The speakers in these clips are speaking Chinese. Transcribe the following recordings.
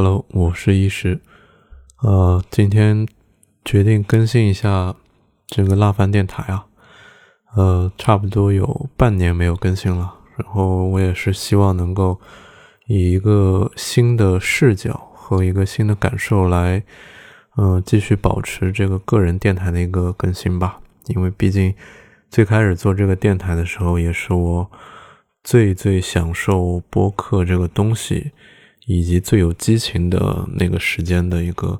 Hello，我是医师。呃，今天决定更新一下这个辣饭电台啊。呃，差不多有半年没有更新了。然后我也是希望能够以一个新的视角和一个新的感受来，嗯，继续保持这个个人电台的一个更新吧。因为毕竟最开始做这个电台的时候，也是我。最最享受播客这个东西，以及最有激情的那个时间的一个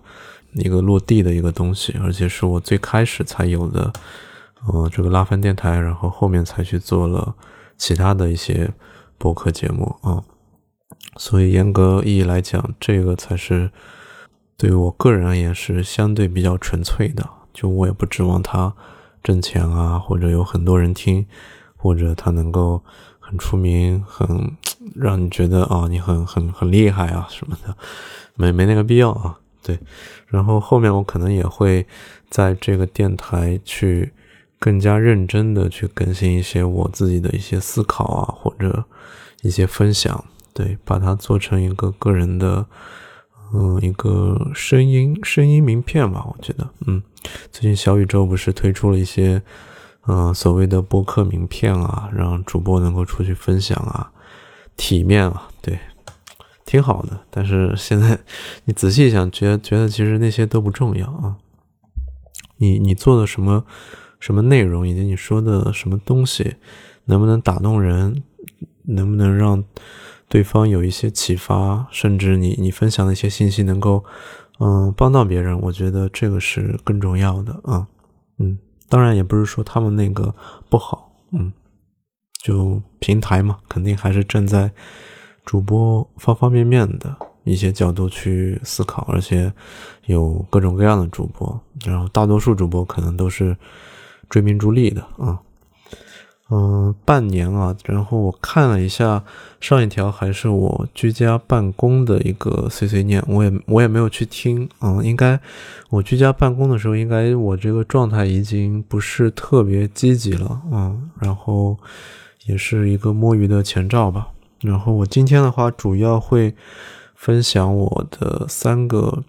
一个落地的一个东西，而且是我最开始才有的，呃，这个拉翻电台，然后后面才去做了其他的一些播客节目啊。所以严格意义来讲，这个才是对于我个人而言是相对比较纯粹的。就我也不指望它挣钱啊，或者有很多人听，或者它能够。很出名，很让你觉得啊，你很很很厉害啊什么的，没没那个必要啊。对，然后后面我可能也会在这个电台去更加认真的去更新一些我自己的一些思考啊，或者一些分享，对，把它做成一个个人的，嗯，一个声音声音名片吧。我觉得，嗯，最近小宇宙不是推出了一些。嗯，所谓的播客名片啊，让主播能够出去分享啊，体面啊，对，挺好的。但是现在你仔细想，觉觉得其实那些都不重要啊。你你做的什么什么内容，以及你说的什么东西，能不能打动人，能不能让对方有一些启发，甚至你你分享的一些信息能够嗯帮到别人，我觉得这个是更重要的啊，嗯。当然也不是说他们那个不好，嗯，就平台嘛，肯定还是站在主播方方面面的一些角度去思考，而且有各种各样的主播，然后大多数主播可能都是追名逐利的啊。嗯半年啊，然后我看了一下上一条，还是我居家办公的一个碎碎念，我也我也没有去听，嗯，应该我居家办公的时候，应该我这个状态已经不是特别积极了，嗯，然后也是一个摸鱼的前兆吧。然后我今天的话，主要会分享我的三个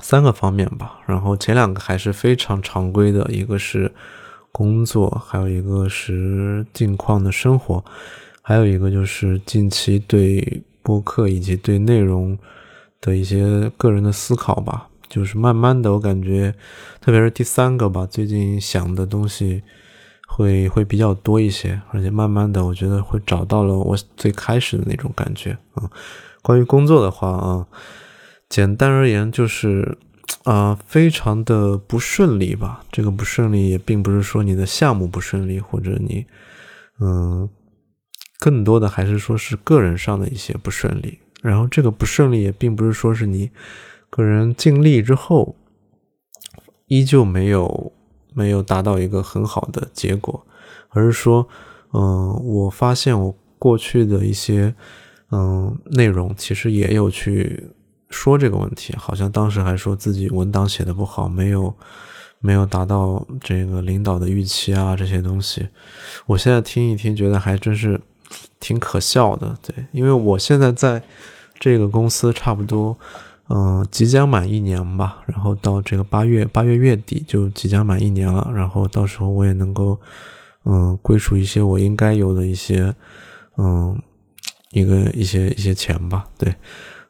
三个方面吧，然后前两个还是非常常规的，一个是。工作，还有一个是近况的生活，还有一个就是近期对播客以及对内容的一些个人的思考吧。就是慢慢的，我感觉，特别是第三个吧，最近想的东西会会比较多一些，而且慢慢的，我觉得会找到了我最开始的那种感觉啊。关于工作的话啊，简单而言就是。啊，非常的不顺利吧？这个不顺利也并不是说你的项目不顺利，或者你，嗯，更多的还是说是个人上的一些不顺利。然后这个不顺利也并不是说是你个人尽力之后，依旧没有没有达到一个很好的结果，而是说，嗯，我发现我过去的一些，嗯，内容其实也有去。说这个问题，好像当时还说自己文档写的不好，没有没有达到这个领导的预期啊，这些东西，我现在听一听，觉得还真是挺可笑的。对，因为我现在在这个公司差不多，嗯，即将满一年吧，然后到这个八月八月月底就即将满一年了，然后到时候我也能够，嗯，归属一些我应该有的一些，嗯，一个一些一些钱吧，对。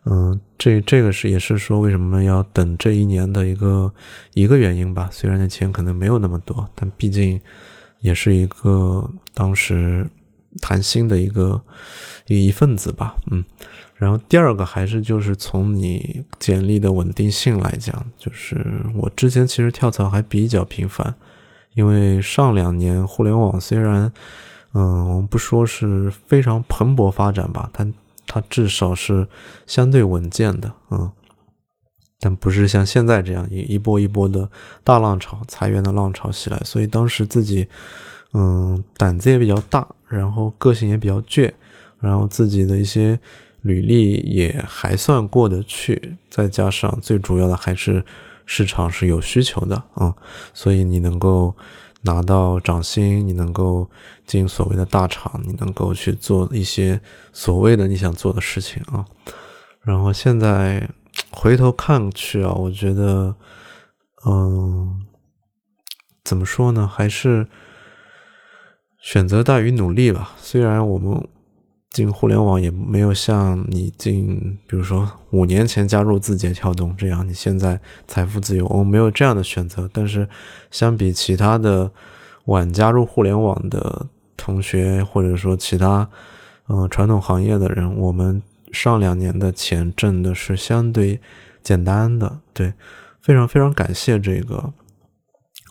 嗯，这这个是也是说为什么要等这一年的一个一个原因吧。虽然那钱可能没有那么多，但毕竟也是一个当时谈心的一个一一份子吧。嗯，然后第二个还是就是从你简历的稳定性来讲，就是我之前其实跳槽还比较频繁，因为上两年互联网虽然嗯我们不说是非常蓬勃发展吧，但它至少是相对稳健的，嗯，但不是像现在这样一一波一波的大浪潮、裁员的浪潮袭来。所以当时自己，嗯，胆子也比较大，然后个性也比较倔，然后自己的一些履历也还算过得去，再加上最主要的还是市场是有需求的，啊，所以你能够。拿到掌心，你能够进所谓的大厂，你能够去做一些所谓的你想做的事情啊。然后现在回头看去啊，我觉得，嗯，怎么说呢？还是选择大于努力吧。虽然我们进互联网也没有像你进，比如说五年前加入字节跳动这样，你现在财富自由，我没有这样的选择。但是相比其他的晚加入互联网的同学，或者说其他呃传统行业的人，我们。上两年的钱挣的是相对简单的，对，非常非常感谢这个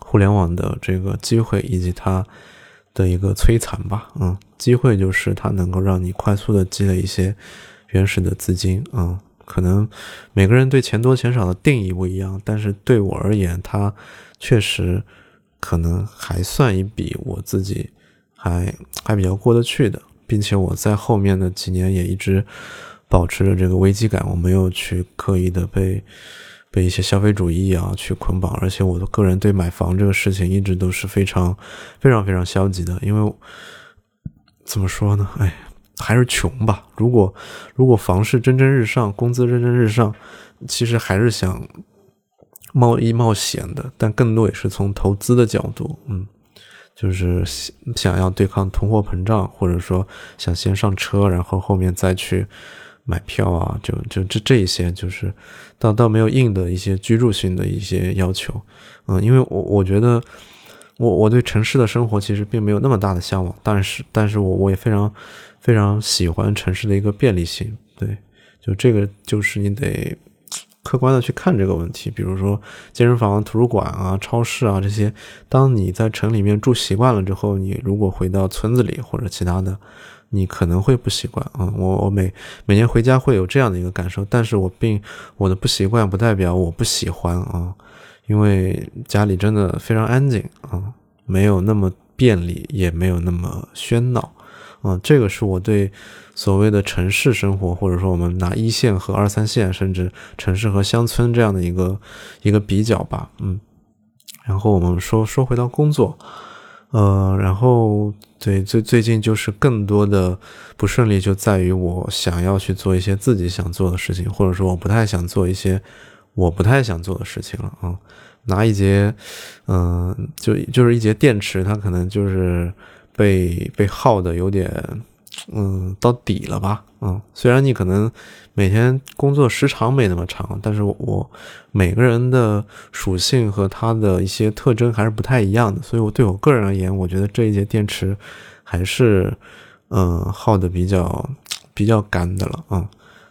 互联网的这个机会以及它的一个摧残吧，嗯，机会就是它能够让你快速的积累一些原始的资金，嗯，可能每个人对钱多钱少的定义不一样，但是对我而言，它确实可能还算一笔我自己还还比较过得去的。并且我在后面的几年也一直保持着这个危机感，我没有去刻意的被被一些消费主义啊去捆绑，而且我的个人对买房这个事情一直都是非常非常非常消极的，因为怎么说呢？哎，还是穷吧。如果如果房市蒸蒸日上，工资蒸蒸日上，其实还是想冒一冒险的，但更多也是从投资的角度，嗯。就是想要对抗通货膨胀，或者说想先上车，然后后面再去买票啊，就就这这一些，就是倒倒没有硬的一些居住性的一些要求，嗯，因为我我觉得我我对城市的生活其实并没有那么大的向往，但是但是我我也非常非常喜欢城市的一个便利性，对，就这个就是你得。客观的去看这个问题，比如说健身房、图书馆啊、超市啊这些，当你在城里面住习惯了之后，你如果回到村子里或者其他的，你可能会不习惯啊。我我每每年回家会有这样的一个感受，但是我并我的不习惯不代表我不喜欢啊，因为家里真的非常安静啊，没有那么便利，也没有那么喧闹。嗯，这个是我对所谓的城市生活，或者说我们拿一线和二三线，甚至城市和乡村这样的一个一个比较吧。嗯，然后我们说说回到工作，呃，然后对最最近就是更多的不顺利就在于我想要去做一些自己想做的事情，或者说我不太想做一些我不太想做的事情了啊。拿一节，嗯，就就是一节电池，它可能就是。被被耗的有点，嗯，到底了吧？嗯，虽然你可能每天工作时长没那么长，但是我每个人的属性和它的一些特征还是不太一样的，所以我对我个人而言，我觉得这一节电池还是，嗯，耗的比较比较干的了。嗯，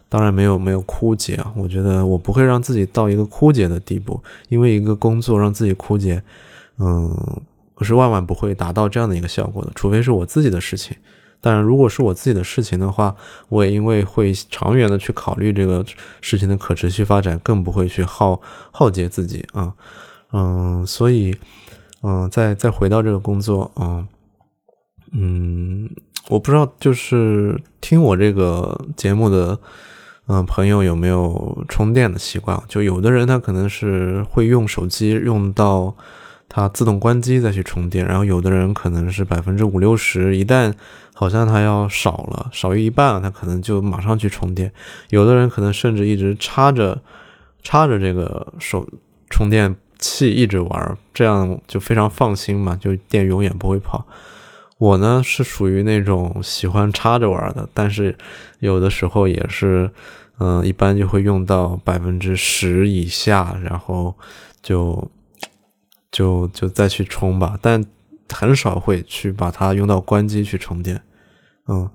当然没有没有枯竭啊，我觉得我不会让自己到一个枯竭的地步，因为一个工作让自己枯竭，嗯。我是万万不会达到这样的一个效果的，除非是我自己的事情。当然，如果是我自己的事情的话，我也因为会长远的去考虑这个事情的可持续发展，更不会去耗耗竭自己啊。嗯，所以，嗯，再再回到这个工作啊，嗯，我不知道，就是听我这个节目的嗯朋友有没有充电的习惯？就有的人他可能是会用手机用到。它自动关机再去充电，然后有的人可能是百分之五六十，一旦好像它要少了，少于一半了，它可能就马上去充电。有的人可能甚至一直插着插着这个手充电器一直玩，这样就非常放心嘛，就电永远不会跑。我呢是属于那种喜欢插着玩的，但是有的时候也是，嗯，一般就会用到百分之十以下，然后就。就就再去充吧，但很少会去把它用到关机去充电，嗯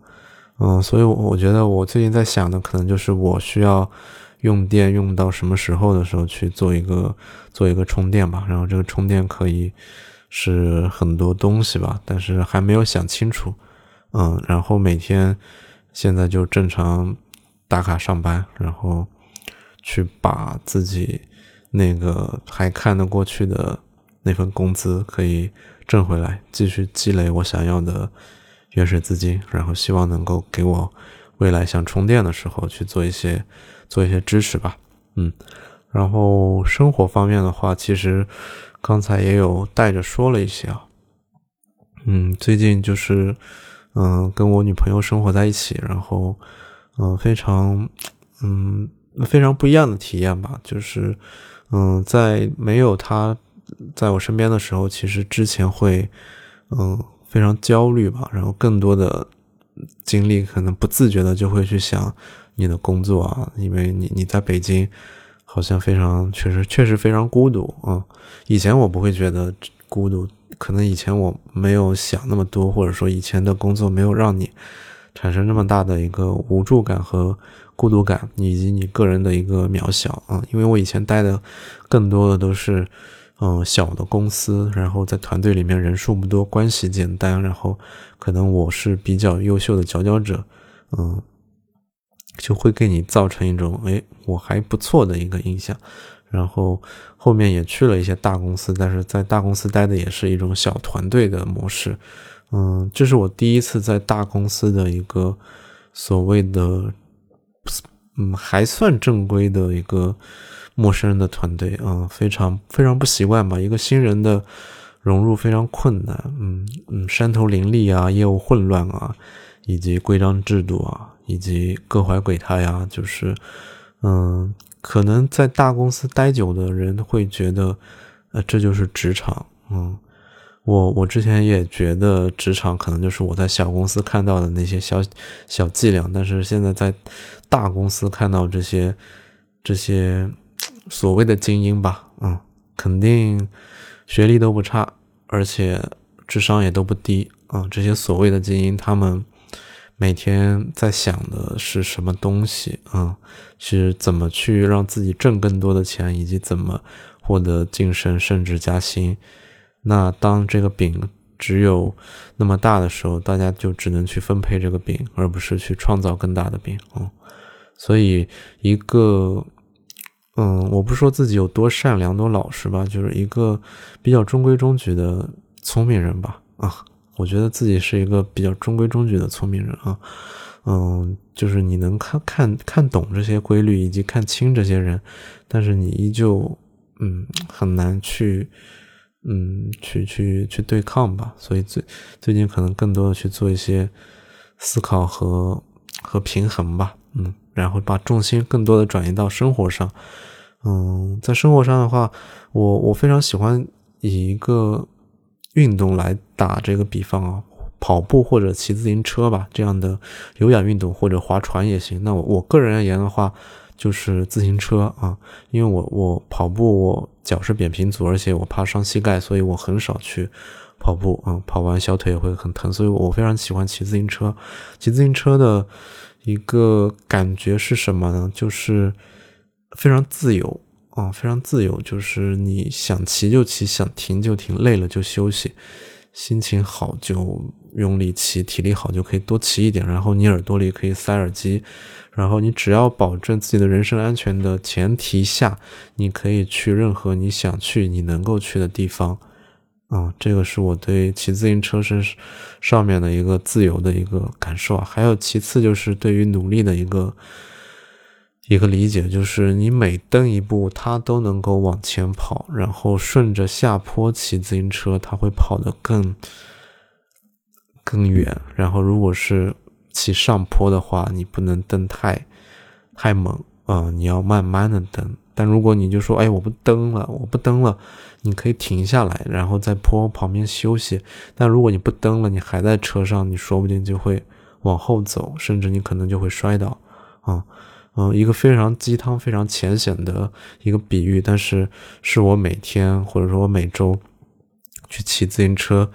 嗯，所以我觉得我最近在想的可能就是我需要用电用到什么时候的时候去做一个做一个充电吧，然后这个充电可以是很多东西吧，但是还没有想清楚，嗯，然后每天现在就正常打卡上班，然后去把自己那个还看得过去的。那份工资可以挣回来，继续积累我想要的原始资金，然后希望能够给我未来想充电的时候去做一些做一些支持吧。嗯，然后生活方面的话，其实刚才也有带着说了一些啊。嗯，最近就是嗯跟我女朋友生活在一起，然后嗯非常嗯，非常不一样的体验吧。就是，嗯，在没有他在我身边的时候，其实之前会，嗯，非常焦虑吧。然后更多的精力可能不自觉的就会去想你的工作啊，因为你你在北京好像非常确实确实非常孤独啊。以前我不会觉得孤独。可能以前我没有想那么多，或者说以前的工作没有让你产生那么大的一个无助感和孤独感，以及你个人的一个渺小啊。因为我以前待的更多的都是嗯小的公司，然后在团队里面人数不多，关系简单，然后可能我是比较优秀的佼佼者，嗯，就会给你造成一种哎我还不错的一个印象。然后后面也去了一些大公司，但是在大公司待的也是一种小团队的模式，嗯，这是我第一次在大公司的一个所谓的，嗯，还算正规的一个陌生人的团队啊，非常非常不习惯吧，一个新人的融入非常困难，嗯嗯，山头林立啊，业务混乱啊，以及规章制度啊，以及各怀鬼胎呀，就是嗯。可能在大公司待久的人会觉得，呃，这就是职场。嗯，我我之前也觉得职场可能就是我在小公司看到的那些小小伎俩，但是现在在大公司看到这些这些所谓的精英吧，嗯，肯定学历都不差，而且智商也都不低啊。这些所谓的精英，他们。每天在想的是什么东西啊？是怎么去让自己挣更多的钱，以及怎么获得晋升、升职、加薪？那当这个饼只有那么大的时候，大家就只能去分配这个饼，而不是去创造更大的饼啊。所以，一个嗯，我不说自己有多善良、多老实吧，就是一个比较中规中矩的聪明人吧啊。我觉得自己是一个比较中规中矩的聪明人啊，嗯，就是你能看看看懂这些规律，以及看清这些人，但是你依旧嗯很难去嗯去去去对抗吧。所以最最近可能更多的去做一些思考和和平衡吧，嗯，然后把重心更多的转移到生活上，嗯，在生活上的话，我我非常喜欢以一个。运动来打这个比方啊，跑步或者骑自行车吧，这样的有氧运动或者划船也行。那我我个人而言的话，就是自行车啊，因为我我跑步我脚是扁平足，而且我怕伤膝盖，所以我很少去跑步啊，跑完小腿也会很疼，所以我非常喜欢骑自行车。骑自行车的一个感觉是什么呢？就是非常自由。啊，非常自由，就是你想骑就骑，想停就停，累了就休息，心情好就用力骑，体力好就可以多骑一点。然后你耳朵里可以塞耳机，然后你只要保证自己的人身安全的前提下，你可以去任何你想去、你能够去的地方。啊，这个是我对骑自行车身上面的一个自由的一个感受啊。还有其次就是对于努力的一个。一个理解就是，你每蹬一步，它都能够往前跑，然后顺着下坡骑自行车，它会跑得更更远。然后，如果是骑上坡的话，你不能蹬太太猛啊，你要慢慢的蹬。但如果你就说，哎，我不蹬了，我不蹬了，你可以停下来，然后在坡旁边休息。但如果你不蹬了，你还在车上，你说不定就会往后走，甚至你可能就会摔倒啊。嗯，一个非常鸡汤、非常浅显的一个比喻，但是是我每天或者说我每周去骑自行车，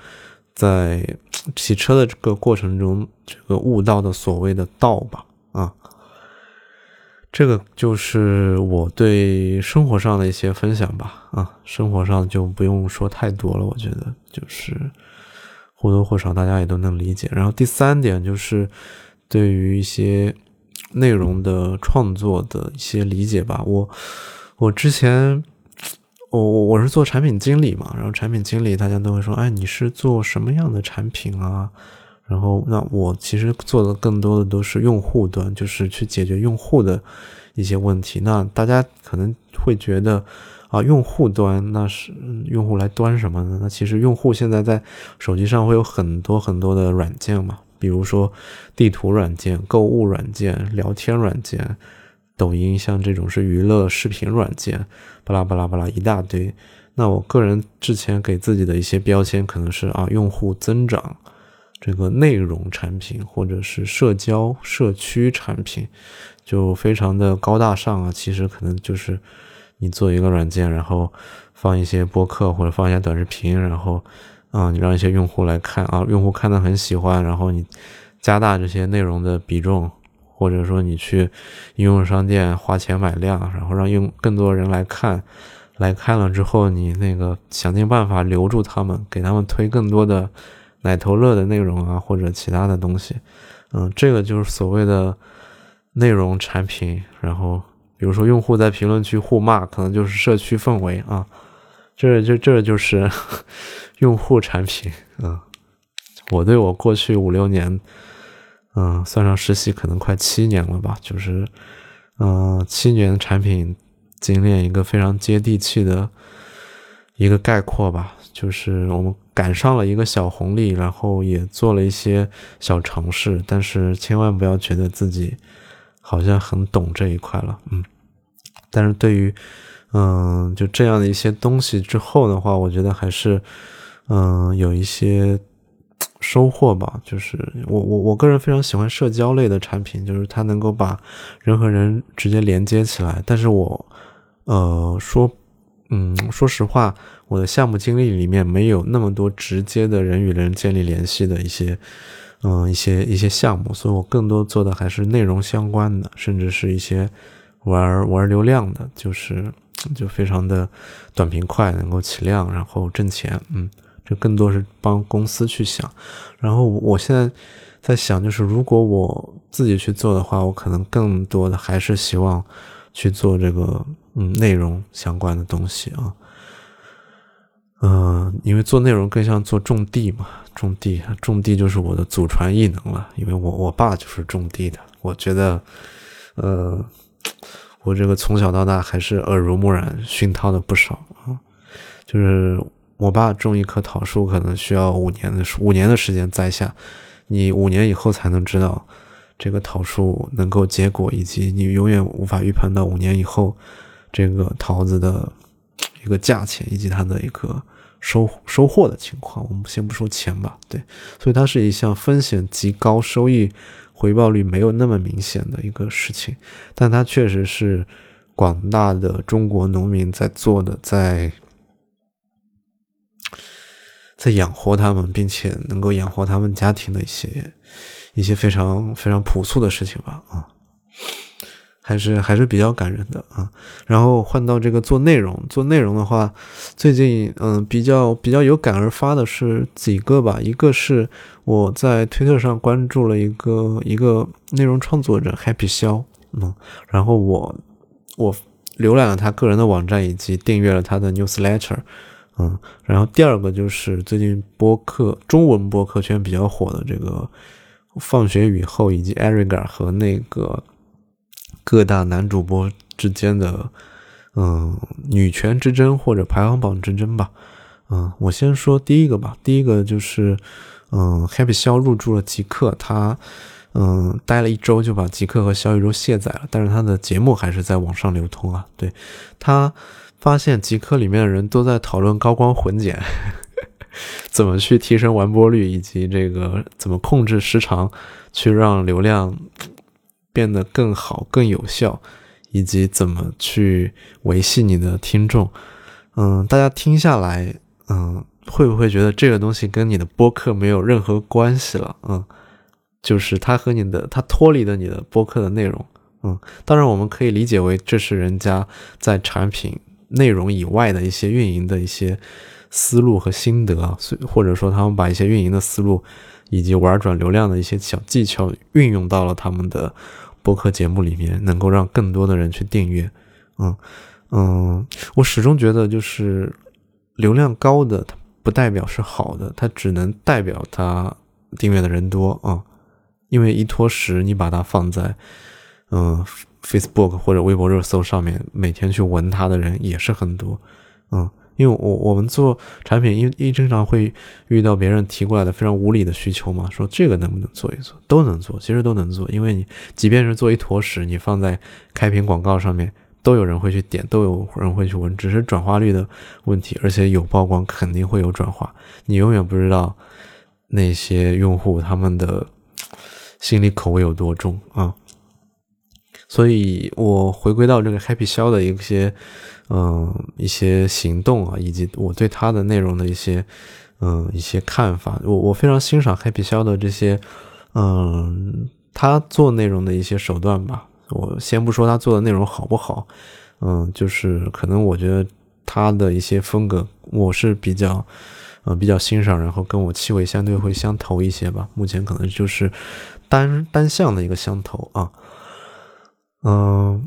在 骑车的这个过程中，这个悟到的所谓的道吧。啊，这个就是我对生活上的一些分享吧。啊，生活上就不用说太多了，我觉得就是或多或少大家也都能理解。然后第三点就是对于一些。内容的创作的一些理解吧，我我之前我我我是做产品经理嘛，然后产品经理大家都会说，哎，你是做什么样的产品啊？然后那我其实做的更多的都是用户端，就是去解决用户的一些问题。那大家可能会觉得啊，用户端那是用户来端什么呢？那其实用户现在在手机上会有很多很多的软件嘛。比如说，地图软件、购物软件、聊天软件，抖音，像这种是娱乐视频软件，巴拉巴拉巴拉一大堆。那我个人之前给自己的一些标签可能是啊，用户增长，这个内容产品或者是社交社区产品，就非常的高大上啊。其实可能就是你做一个软件，然后放一些播客或者放一些短视频，然后啊，你让一些用户来看啊，用户看的很喜欢，然后你加大这些内容的比重。或者说你去应用商店花钱买量，然后让用更多人来看，来看了之后，你那个想尽办法留住他们，给他们推更多的奶头乐的内容啊，或者其他的东西，嗯，这个就是所谓的内容产品。然后比如说用户在评论区互骂，可能就是社区氛围啊，这这这就是 用户产品。嗯，我对我过去五六年。嗯，算上实习可能快七年了吧，就是，嗯，七年产品经验一个非常接地气的一个概括吧，就是我们赶上了一个小红利，然后也做了一些小尝试，但是千万不要觉得自己好像很懂这一块了，嗯，但是对于，嗯，就这样的一些东西之后的话，我觉得还是，嗯，有一些。收获吧，就是我我我个人非常喜欢社交类的产品，就是它能够把人和人直接连接起来。但是我，呃，说，嗯，说实话，我的项目经历里面没有那么多直接的人与人建立联系的一些，嗯，一些一些项目，所以我更多做的还是内容相关的，甚至是一些玩玩流量的，就是就非常的短平快，能够起量，然后挣钱，嗯。这更多是帮公司去想，然后我现在在想，就是如果我自己去做的话，我可能更多的还是希望去做这个嗯内容相关的东西啊，嗯，因为做内容更像做种地嘛，种地，种地就是我的祖传异能了，因为我我爸就是种地的，我觉得，呃，我这个从小到大还是耳濡目染熏陶的不少啊，就是。我爸种一棵桃树，可能需要五年的五年的时间栽下，你五年以后才能知道这个桃树能够结果，以及你永远无法预判到五年以后这个桃子的一个价钱以及它的一个收收获的情况。我们先不说钱吧，对，所以它是一项风险极高、收益回报率没有那么明显的一个事情，但它确实是广大的中国农民在做的，在。在养活他们，并且能够养活他们家庭的一些一些非常非常朴素的事情吧，啊，还是还是比较感人的啊。然后换到这个做内容，做内容的话，最近嗯比较比较有感而发的是几个吧，一个是我在推特上关注了一个一个内容创作者 Happy 肖，嗯，然后我我浏览了他个人的网站以及订阅了他的 newsletter。嗯，然后第二个就是最近播客中文播客圈比较火的这个放学雨后以及艾瑞 a 和那个各大男主播之间的嗯女权之争或者排行榜之争吧。嗯，我先说第一个吧。第一个就是嗯，Happy 肖入驻了极客，他嗯待了一周就把极客和小宇宙卸载了，但是他的节目还是在网上流通啊。对他。发现极客里面的人都在讨论高光混剪，怎么去提升完播率，以及这个怎么控制时长，去让流量变得更好、更有效，以及怎么去维系你的听众。嗯，大家听下来，嗯，会不会觉得这个东西跟你的播客没有任何关系了？嗯，就是它和你的，它脱离了你的播客的内容。嗯，当然我们可以理解为这是人家在产品。内容以外的一些运营的一些思路和心得，或者说他们把一些运营的思路以及玩转流量的一些小技巧运用到了他们的播客节目里面，能够让更多的人去订阅。嗯嗯，我始终觉得就是流量高的，它不代表是好的，它只能代表它订阅的人多啊。因为一坨屎，你把它放在嗯。Facebook 或者微博热搜上面，每天去闻它的人也是很多，嗯，因为我我们做产品一一经常会遇到别人提过来的非常无理的需求嘛，说这个能不能做一做，都能做，其实都能做，因为你即便是做一坨屎，你放在开屏广告上面，都有人会去点，都有人会去闻，只是转化率的问题，而且有曝光肯定会有转化，你永远不知道那些用户他们的心理口味有多重啊。所以我回归到这个 Happy 肖的一些，嗯，一些行动啊，以及我对他的内容的一些，嗯，一些看法。我我非常欣赏 Happy 肖的这些，嗯，他做内容的一些手段吧。我先不说他做的内容好不好，嗯，就是可能我觉得他的一些风格我是比较，呃，比较欣赏，然后跟我气味相对会相投一些吧。目前可能就是单单向的一个相投啊。嗯，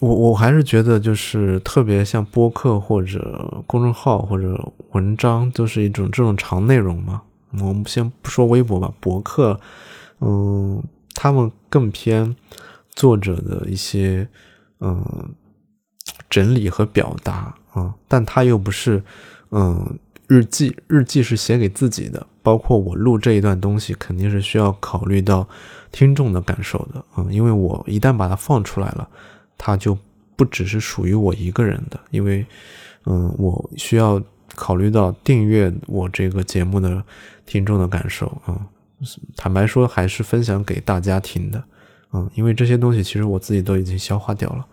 我我还是觉得，就是特别像播客或者公众号或者文章，都是一种这种长内容嘛。我们先不说微博吧，博客，嗯，他们更偏作者的一些嗯整理和表达啊，但他又不是嗯日记，日记是写给自己的。包括我录这一段东西，肯定是需要考虑到听众的感受的，嗯，因为我一旦把它放出来了，它就不只是属于我一个人的，因为，嗯，我需要考虑到订阅我这个节目的听众的感受，啊，坦白说，还是分享给大家听的，嗯，因为这些东西其实我自己都已经消化掉了。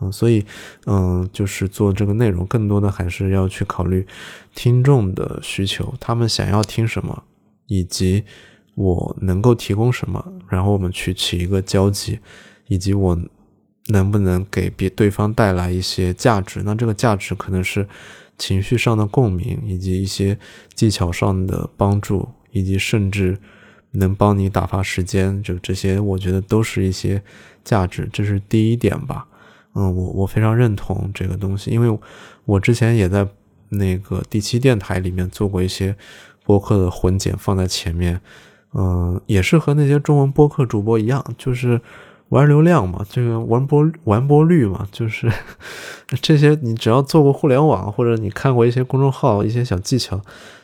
嗯，所以，嗯，就是做这个内容，更多的还是要去考虑听众的需求，他们想要听什么，以及我能够提供什么，然后我们去起一个交集，以及我能不能给别对方带来一些价值。那这个价值可能是情绪上的共鸣，以及一些技巧上的帮助，以及甚至能帮你打发时间，就这些，我觉得都是一些价值。这是第一点吧。嗯，我我非常认同这个东西，因为我之前也在那个第七电台里面做过一些播客的混剪，放在前面，嗯，也是和那些中文播客主播一样，就是玩流量嘛，这个玩播玩播率嘛，就是 这些你只要做过互联网，或者你看过一些公众号一些小技巧，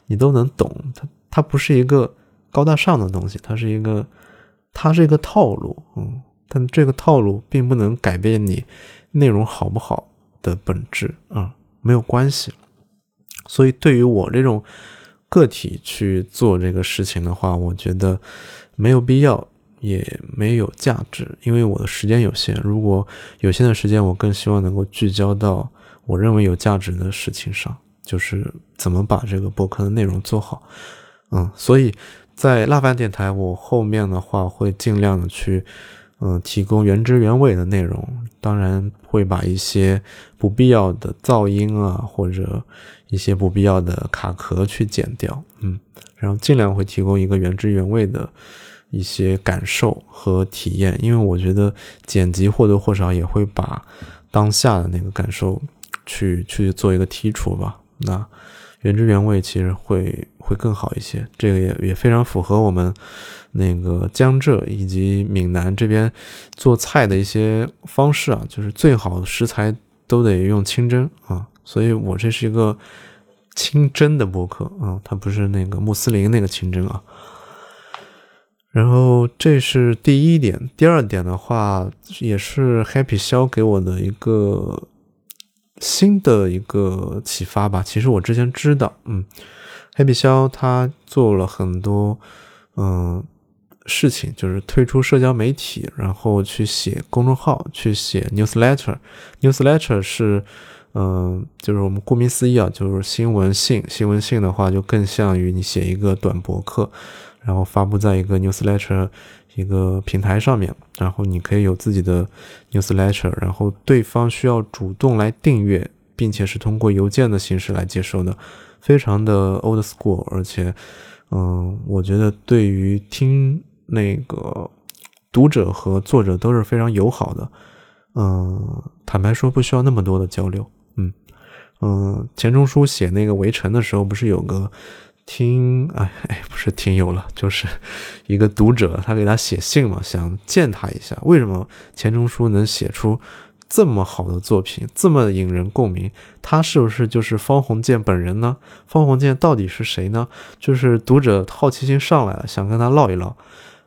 你都能懂。它它不是一个高大上的东西，它是一个它是一个套路，嗯，但这个套路并不能改变你。内容好不好的本质啊，没有关系。所以对于我这种个体去做这个事情的话，我觉得没有必要，也没有价值，因为我的时间有限。如果有限的时间，我更希望能够聚焦到我认为有价值的事情上，就是怎么把这个博客的内容做好。嗯，所以在辣饭电台，我后面的话会尽量的去。嗯，提供原汁原味的内容，当然会把一些不必要的噪音啊，或者一些不必要的卡壳去剪掉，嗯，然后尽量会提供一个原汁原味的一些感受和体验，因为我觉得剪辑或多或少也会把当下的那个感受去去做一个剔除吧。那原汁原味其实会会更好一些，这个也也非常符合我们。那个江浙以及闽南这边做菜的一些方式啊，就是最好的食材都得用清蒸啊，所以我这是一个清蒸的博客啊，它不是那个穆斯林那个清蒸啊。然后这是第一点，第二点的话也是 Happy 肖给我的一个新的一个启发吧。其实我之前知道，嗯，Happy 肖他做了很多，嗯。事情就是推出社交媒体，然后去写公众号，去写 newsletter。newsletter 是，嗯，就是我们顾名思义啊，就是新闻信。新闻信的话，就更像于你写一个短博客，然后发布在一个 newsletter 一个平台上面，然后你可以有自己的 newsletter，然后对方需要主动来订阅，并且是通过邮件的形式来接收的，非常的 old school，而且，嗯，我觉得对于听。那个读者和作者都是非常友好的，嗯，坦白说不需要那么多的交流，嗯嗯，钱钟书写那个《围城》的时候，不是有个听哎 哎，不是听友了，就是一个读者，他给他写信嘛，想见他一下。为什么钱钟书能写出这么好的作品，这么引人共鸣，他是不是就是方鸿渐本人呢？方鸿渐到底是谁呢？就是读者好奇心上来了，想跟他唠一唠。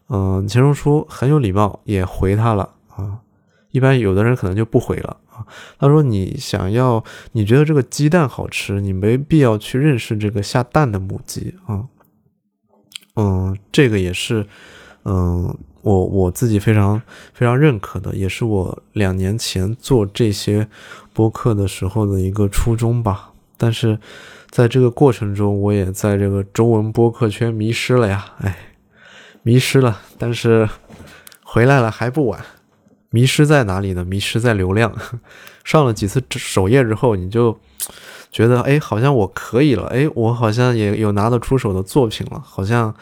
嗯，钱钟书很有礼貌，也回他了啊。一般有的人可能就不回了他说：“你想要，你觉得这个鸡蛋好吃，你没必要去认识这个下蛋的母鸡啊。”嗯，这个也是，嗯。我我自己非常非常认可的，也是我两年前做这些播客的时候的一个初衷吧。但是在这个过程中，我也在这个中文播客圈迷失了呀，哎，迷失了。但是回来了还不晚。迷失在哪里呢？迷失在流量。上了几次首页之后，你就 觉得，哎，好像我可以了，哎，我好像也有拿得出手的作品了，好像。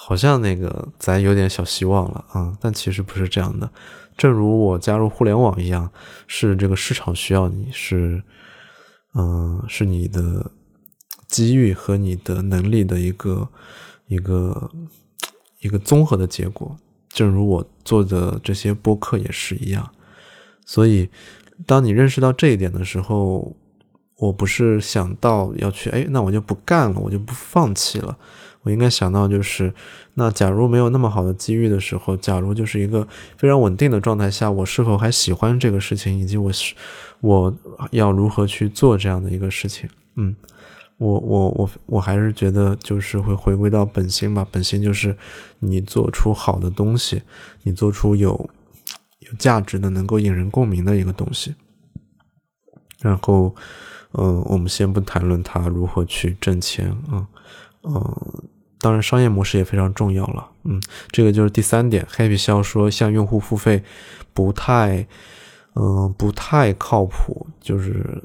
好像那个咱有点小希望了啊，但其实不是这样的。正如我加入互联网一样，是这个市场需要你，是嗯，是你的机遇和你的能力的一个一个一个综合的结果。正如我做的这些播客也是一样。所以，当你认识到这一点的时候，我不是想到要去，哎，那我就不干了，我就不放弃了。我应该想到就是，那假如没有那么好的机遇的时候，假如就是一个非常稳定的状态下，我是否还喜欢这个事情，以及我是我要如何去做这样的一个事情？嗯，我我我我还是觉得就是会回归到本心吧，本心就是你做出好的东西，你做出有有价值的、能够引人共鸣的一个东西。然后，嗯，我们先不谈论它如何去挣钱啊，嗯。当然，商业模式也非常重要了。嗯，这个就是第三点。Happy 笑说向用户付费不太，嗯，不太靠谱。就是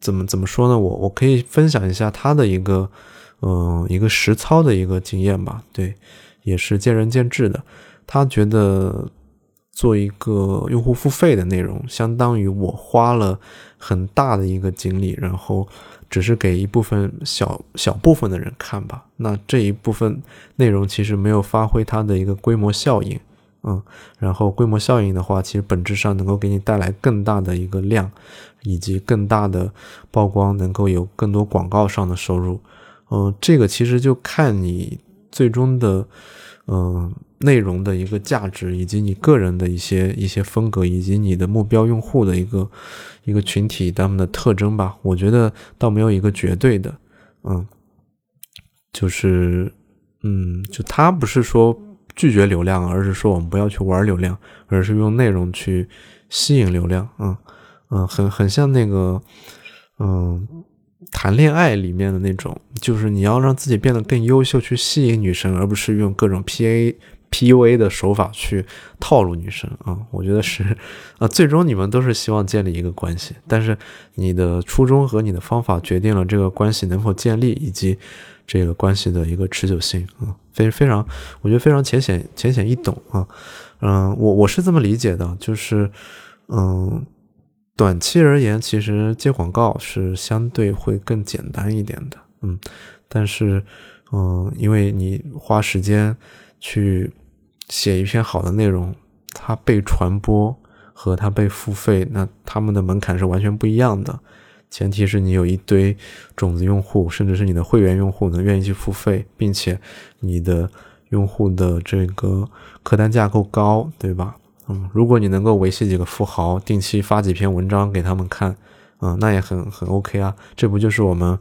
怎么怎么说呢？我我可以分享一下他的一个，嗯，一个实操的一个经验吧。对，也是见仁见智的。他觉得做一个用户付费的内容，相当于我花了很大的一个精力，然后。只是给一部分小小部分的人看吧，那这一部分内容其实没有发挥它的一个规模效应，嗯，然后规模效应的话，其实本质上能够给你带来更大的一个量，以及更大的曝光，能够有更多广告上的收入，嗯，这个其实就看你最终的，嗯。内容的一个价值，以及你个人的一些一些风格，以及你的目标用户的一个一个群体他们的特征吧，我觉得倒没有一个绝对的，嗯，就是嗯，就他不是说拒绝流量，而是说我们不要去玩流量，而是用内容去吸引流量，嗯嗯，很很像那个嗯。谈恋爱里面的那种，就是你要让自己变得更优秀，去吸引女生，而不是用各种 P A P U A 的手法去套路女生啊。我觉得是，啊，最终你们都是希望建立一个关系，但是你的初衷和你的方法决定了这个关系能否建立，以及这个关系的一个持久性啊。非非常，我觉得非常浅显浅显易懂啊。嗯，我我是这么理解的，就是嗯。短期而言，其实接广告是相对会更简单一点的，嗯，但是，嗯，因为你花时间去写一篇好的内容，它被传播和它被付费，那他们的门槛是完全不一样的。前提是你有一堆种子用户，甚至是你的会员用户能愿意去付费，并且你的用户的这个客单价够高，对吧？嗯，如果你能够维系几个富豪，定期发几篇文章给他们看，嗯，那也很很 OK 啊。这不就是我们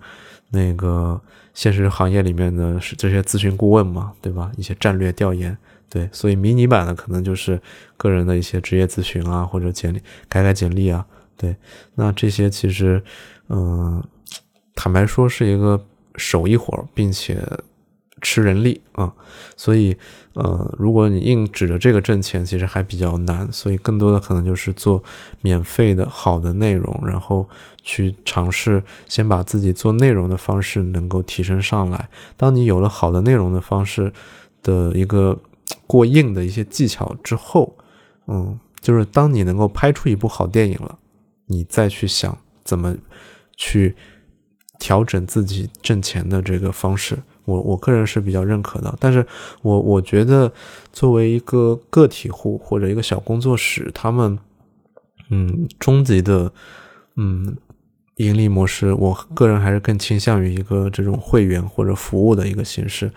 那个现实行业里面的这些咨询顾问嘛，对吧？一些战略调研，对。所以迷你版的可能就是个人的一些职业咨询啊，或者简历改改简历啊，对。那这些其实，嗯，坦白说是一个手艺活，并且。吃人力啊，所以呃，如果你硬指着这个挣钱，其实还比较难。所以更多的可能就是做免费的好的内容，然后去尝试先把自己做内容的方式能够提升上来。当你有了好的内容的方式的一个过硬的一些技巧之后，嗯，就是当你能够拍出一部好电影了，你再去想怎么去调整自己挣钱的这个方式。我我个人是比较认可的，但是我我觉得作为一个个体户或者一个小工作室，他们，嗯，终极的，嗯，盈利模式，我个人还是更倾向于一个这种会员或者服务的一个形式。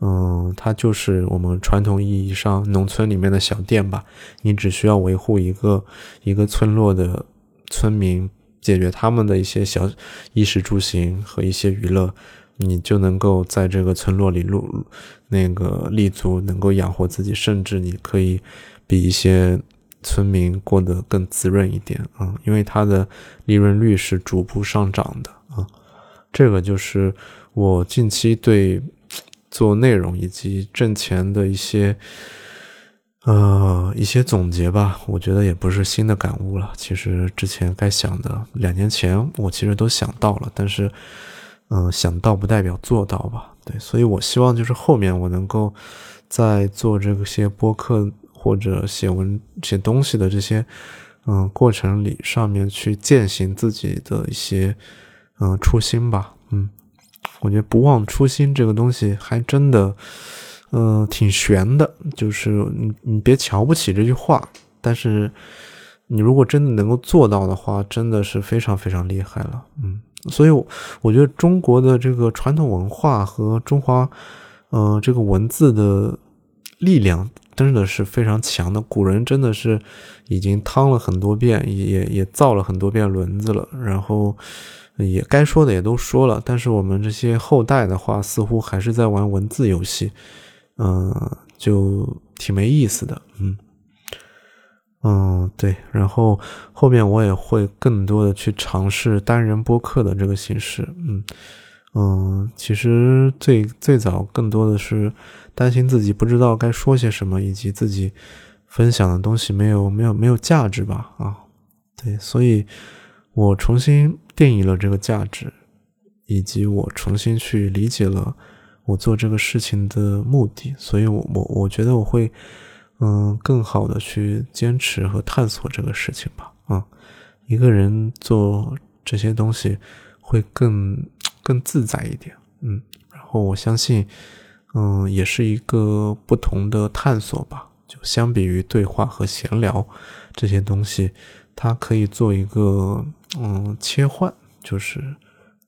嗯，它就是我们传统意义上农村里面的小店吧。你只需要维护一个一个村落的村民，解决他们的一些小衣食住行和一些娱乐，你就能够在这个村落里入那个立足，能够养活自己，甚至你可以比一些村民过得更滋润一点啊，因为它的利润率是逐步上涨的啊。这个就是我近期对。做内容以及挣钱的一些，呃，一些总结吧。我觉得也不是新的感悟了。其实之前该想的，两年前我其实都想到了，但是，嗯，想到不代表做到吧？对，所以我希望就是后面我能够在做这些播客或者写文写东西的这些，嗯，过程里上面去践行自己的一些，嗯，初心吧。嗯。我觉得不忘初心这个东西还真的，嗯，挺悬的。就是你你别瞧不起这句话，但是你如果真的能够做到的话，真的是非常非常厉害了。嗯，所以我觉得中国的这个传统文化和中华，呃，这个文字的力量真的是非常强的。古人真的是已经趟了很多遍，也也造了很多遍轮子了，然后。也该说的也都说了，但是我们这些后代的话，似乎还是在玩文字游戏，嗯，就挺没意思的，嗯，嗯，对。然后后面我也会更多的去尝试单人播客的这个形式，嗯嗯，其实最最早更多的是担心自己不知道该说些什么，以及自己分享的东西没有没有没有价值吧，啊，对，所以我重新。定义了这个价值，以及我重新去理解了我做这个事情的目的，所以，我我我觉得我会，嗯，更好的去坚持和探索这个事情吧。啊，一个人做这些东西会更更自在一点。嗯，然后我相信，嗯，也是一个不同的探索吧。就相比于对话和闲聊这些东西，它可以做一个。嗯，切换就是，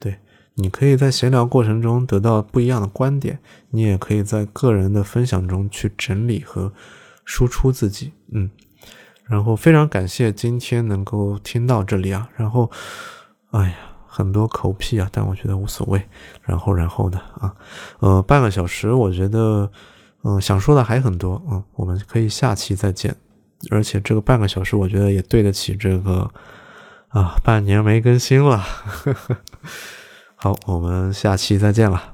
对你可以在闲聊过程中得到不一样的观点，你也可以在个人的分享中去整理和输出自己。嗯，然后非常感谢今天能够听到这里啊，然后，哎呀，很多口癖啊，但我觉得无所谓。然后，然后的啊，呃，半个小时，我觉得，嗯，想说的还很多嗯，我们可以下期再见。而且这个半个小时，我觉得也对得起这个。啊，半年没更新了，好，我们下期再见了。